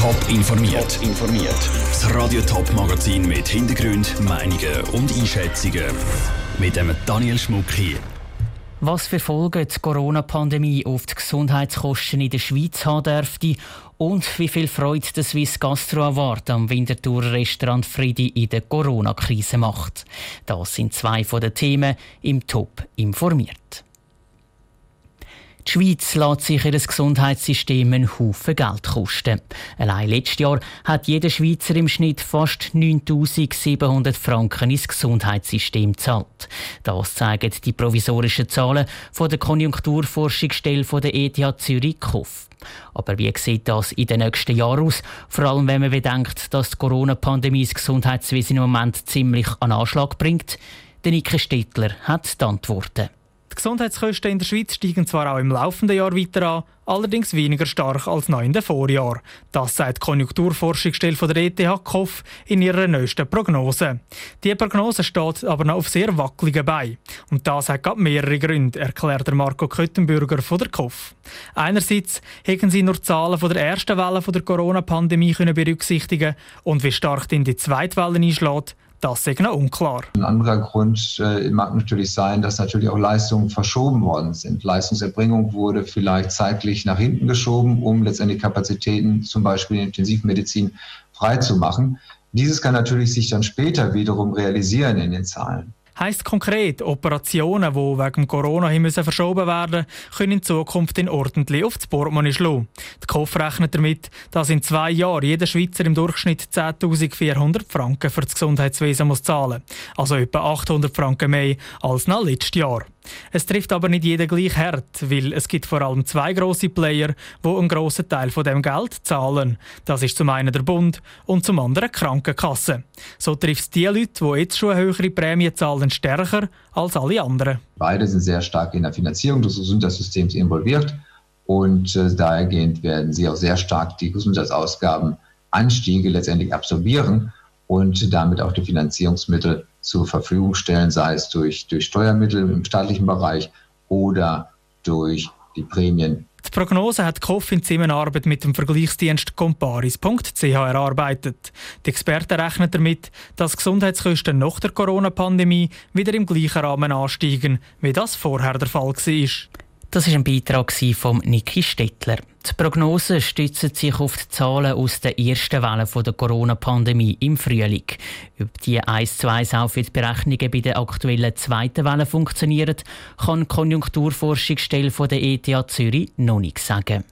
Top informiert. informiert. Das Radio Top Magazin mit Hintergrund, Meinungen und Einschätzungen mit dem Daniel Schmuck hier. Was für Folgen die Corona-Pandemie auf die Gesundheitskosten in der Schweiz haben dürfte und wie viel Freude der Swiss Gastro Award am Winterthur Restaurant Friedi in der Corona-Krise macht. Das sind zwei von den Themen im Top informiert. Die Schweiz lässt sich ihr Gesundheitssystem einen Haufen Geld kosten. Allein letztes Jahr hat jeder Schweizer im Schnitt fast 9700 Franken ins Gesundheitssystem gezahlt. Das zeigen die provisorischen Zahlen von der Konjunkturforschungsstelle der ETH Zürich KOF. Aber wie sieht das in den nächsten Jahren aus? Vor allem, wenn man bedenkt, dass die Corona-Pandemie das Gesundheitswesen im Moment ziemlich an Anschlag bringt. Der Nike Stettler hat die Antworten. Die Gesundheitskosten in der Schweiz steigen zwar auch im laufenden Jahr weiter an, allerdings weniger stark als noch in den Vorjahren. Das sagt die Konjunkturforschungsstelle der ETH KOF in ihrer neuesten Prognose. Die Prognose steht aber noch auf sehr wackeligen Beinen. Und das hat gerade mehrere Gründe, erklärt Marco Köttenbürger von der KOF. Einerseits hätten sie nur Zahlen von der ersten Welle der Corona-Pandemie berücksichtigen und wie stark denn die zweite Welle einschlägt, das ist noch unklar. Ein anderer Grund äh, mag natürlich sein, dass natürlich auch Leistungen verschoben worden sind. Leistungserbringung wurde vielleicht zeitlich nach hinten geschoben, um letztendlich Kapazitäten zum Beispiel in Intensivmedizin freizumachen. Dieses kann natürlich sich dann später wiederum realisieren in den Zahlen. Heißt konkret, Operationen, die wegen Corona müssen verschoben werden, können in Zukunft in ordentlich auf das Portemonnaie schlagen. Die KOF rechnet damit, dass in zwei Jahren jeder Schweizer im Durchschnitt 10.400 Franken für das Gesundheitswesen muss zahlen Also etwa 800 Franken mehr als nach letztes Jahr. Es trifft aber nicht jeder gleich hart, weil es gibt vor allem zwei große Player, die einen grossen Teil von dem Geld zahlen. Das ist zum einen der Bund und zum anderen die Krankenkasse. So trifft es die Leute, die jetzt schon eine höhere Prämie zahlen, stärker als alle anderen. Beide sind sehr stark in der Finanzierung des Gesundheitssystems involviert und äh, dahergehend werden sie auch sehr stark die Gesundheitsausgabenanstiege letztendlich absorbieren und damit auch die Finanzierungsmittel zur Verfügung stellen, sei es durch, durch Steuermittel im staatlichen Bereich oder durch die Prämien. Die Prognose hat KOF in Zusammenarbeit mit dem Vergleichsdienst comparis.ch erarbeitet. Die Experten rechnen damit, dass Gesundheitskosten nach der Corona-Pandemie wieder im gleichen Rahmen ansteigen, wie das vorher der Fall war. Das ist ein Beitrag von Niki Stettler. Die Prognosen stützen sich auf die Zahlen aus der ersten Welle der Corona-Pandemie im Frühling. Ob die 1 zu 1 auch für die Berechnungen bei der aktuellen zweiten Welle funktionieren, kann die Konjunkturforschungsstelle der ETH Zürich noch nicht sagen.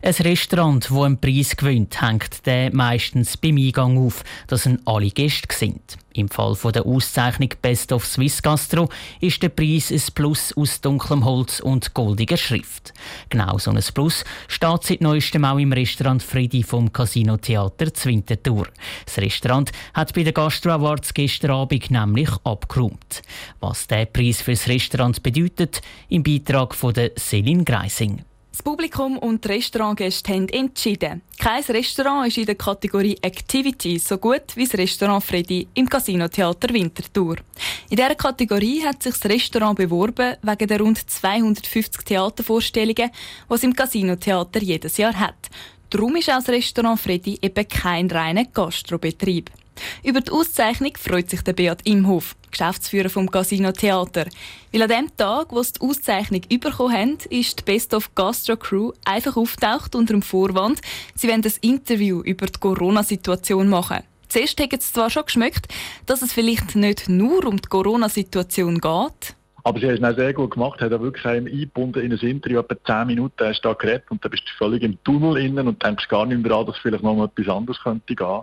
Ein Restaurant, das einen Preis gewinnt, hängt der meistens beim Eingang auf, dass ihn alle Gäste sind. Im Fall der Auszeichnung Best of Swiss Gastro ist der Preis ein Plus aus dunklem Holz und goldiger Schrift. Genau so ein Plus steht seit neuestem auch im Restaurant Friedi vom Casino Theater Zwintertour. Das Restaurant hat bei den Gastro Awards gestern Abend nämlich abgeräumt. Was der Preis für das Restaurant bedeutet, im Beitrag von der Selin Greising. Das Publikum und die Restaurantgäste haben entschieden. Kein Restaurant ist in der Kategorie Activities so gut wie das Restaurant Freddy im Casino Theater Winterthur. In dieser Kategorie hat sich das Restaurant beworben wegen der rund 250 Theatervorstellungen, die es im Casino Theater jedes Jahr hat. Darum ist auch das Restaurant Freddy eben kein reiner Gastrobetrieb. Über die Auszeichnung freut sich der Beat Imhof, Geschäftsführer vom Casino Theater. Weil an dem Tag, wo sie die Auszeichnung bekommen haben, ist die Best of Gastro Crew einfach auftaucht unter dem Vorwand, sie wollen ein Interview über die Corona-Situation machen. Zuerst hat es zwar schon geschmeckt, dass es vielleicht nicht nur um die Corona-Situation geht, aber sie haben es sehr gut gemacht, hat wirklich eingebunden in ein Interview, etwa 10 Minuten hast du da geredet und dann bist du völlig im Tunnel innen und denkst gar nicht mehr daran, dass vielleicht noch etwas anderes könnte gehen.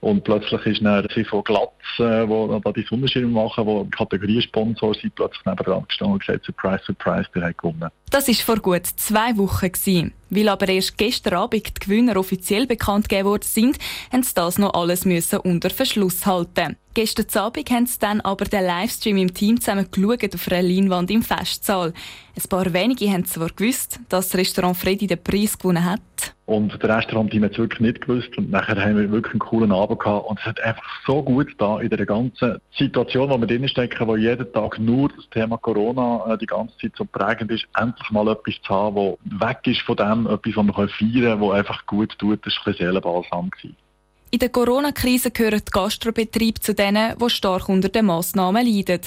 Und plötzlich ist dann von Glatz, äh, wo da die Sonnenschirme machen, wo Kategoriesponsor sind, plötzlich nebenan gestanden und gesagt, Surprise, Surprise, der hat gewonnen. Das war vor gut zwei Wochen. Gewesen. Weil aber erst gestern Abend die Gewinner offiziell bekannt gegeben worden sind, haben sie das noch alles müssen unter Verschluss halten. Gestern Abend haben sie dann aber den Livestream im Team zusammen geschaut auf einer Leinwand im Festsaal. Ein paar wenige haben zwar gewusst, dass das Restaurant Freddy den Preis gewonnen hat. Und der Restaurant-Team hat es wirklich nicht gewusst. Und nachher haben wir wirklich einen coolen Abend gehabt. Und es hat einfach so gut da in der ganzen Situation, wo wir drin stecken, wo jeden Tag nur das Thema Corona äh, die ganze Zeit so prägend ist, endlich mal etwas zu haben, das weg ist von dem, etwas, was wir feiern können, das einfach gut tut. Das war ein Seelenbalsam. Gewesen. In der Corona-Krise gehören die Gastrobetriebe zu denen, die stark unter den Massnahmen leiden.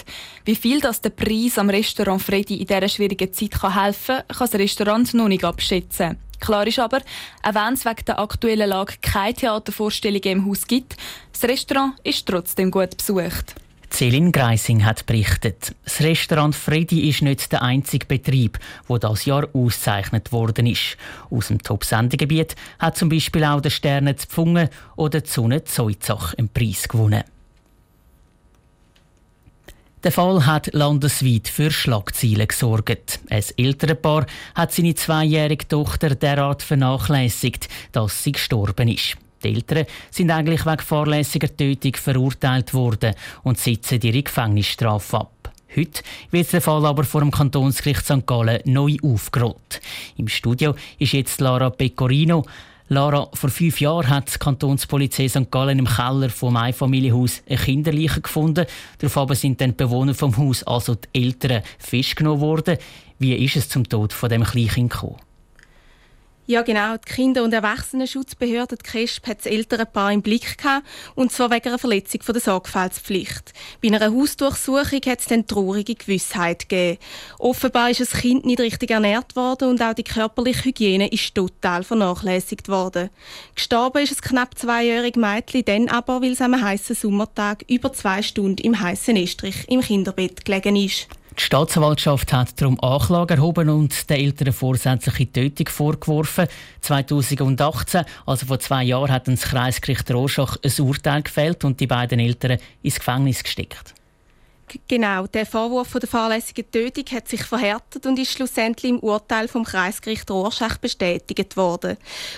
Wie viel das der Preis am Restaurant Freddy in dieser schwierigen Zeit helfen kann, kann das Restaurant noch nicht abschätzen. Klar ist aber, auch wenn es wegen der aktuellen Lage keine Theatervorstellungen im Haus gibt, das Restaurant ist trotzdem gut besucht. Celine Greising hat berichtet, das Restaurant Freddy ist nicht der einzige Betrieb, wo das Jahr ausgezeichnet worden ist. Aus dem Top-Sendegebiet hat zum Beispiel auch der Sterne Pfungen oder die Sonne Zeuzach einen Preis gewonnen. Der Fall hat landesweit für Schlagzeilen gesorgt. Ein ältere Paar hat seine zweijährige Tochter derart vernachlässigt, dass sie gestorben ist. Die Eltern sind eigentlich wegen fahrlässiger Tötung verurteilt worden und sitzen ihre Gefängnisstrafe ab. Heute wird der Fall aber vor dem Kantonsgericht St. Gallen neu aufgerollt. Im Studio ist jetzt Lara Pecorino. Lara, vor fünf Jahren hat die Kantonspolizei St. Gallen im Keller vom Einfamilienhaus eine Kinderleiche gefunden. Daraufhin sind dann die Bewohner vom Haus, also die Eltern, festgenommen worden. Wie ist es zum Tod von dem Kleinkind gekommen? Ja, genau. Die Kinder- und Erwachsenenschutzbehörde, die KESP, hat das ältere Paar im Blick gehabt, und zwar wegen einer Verletzung der Sorgfaltspflicht. Bei einer Hausdurchsuchung hat es dann traurige Gewissheit gegeben. Offenbar ist das Kind nicht richtig ernährt worden und auch die körperliche Hygiene ist total vernachlässigt worden. Gestorben ist das knapp zweijährige Mädchen dann aber, weil es am heißen Sommertag über zwei Stunden im heißen Estrich im Kinderbett gelegen ist. Die Staatsanwaltschaft hat darum Anklage erhoben und den Eltern vorsätzliche Tötung vorgeworfen. 2018, also vor zwei Jahren, hat das Kreisgericht Rorschach ein Urteil gefällt und die beiden Eltern ins Gefängnis gesteckt. Genau, der Vorwurf der fahrlässigen Tötung hat sich verhärtet und ist schlussendlich im Urteil vom Kreisgericht Rorschach bestätigt worden.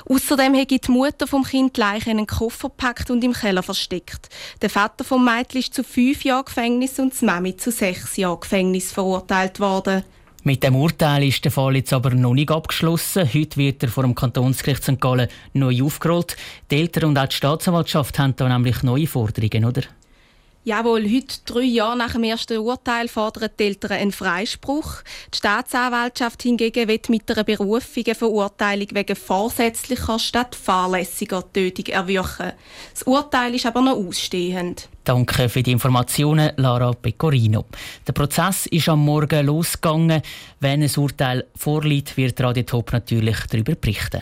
Außerdem hat die Mutter vom Kind Leiche in einen Koffer gepackt und im Keller versteckt. Der Vater vom Mädchen ist zu fünf Jahren Gefängnis und die Mami zu sechs Jahren Gefängnis verurteilt worden. Mit dem Urteil ist der Fall jetzt aber noch nicht abgeschlossen. Heute wird er vor dem Kantonsgericht St. Gallen neu aufgerollt. Die Eltern und auch die Staatsanwaltschaft haben da nämlich neue Forderungen, oder? Jawohl, heute, drei Jahre nach dem ersten Urteil, fordern die Eltern einen Freispruch. Die Staatsanwaltschaft hingegen wird mit einer Berufung eine Verurteilung wegen vorsätzlicher statt fahrlässiger Tötung erwirken. Das Urteil ist aber noch ausstehend. Danke für die Informationen, Lara Pecorino. Der Prozess ist am Morgen losgegangen. Wenn ein Urteil vorliegt, wird Radio Top natürlich darüber berichten.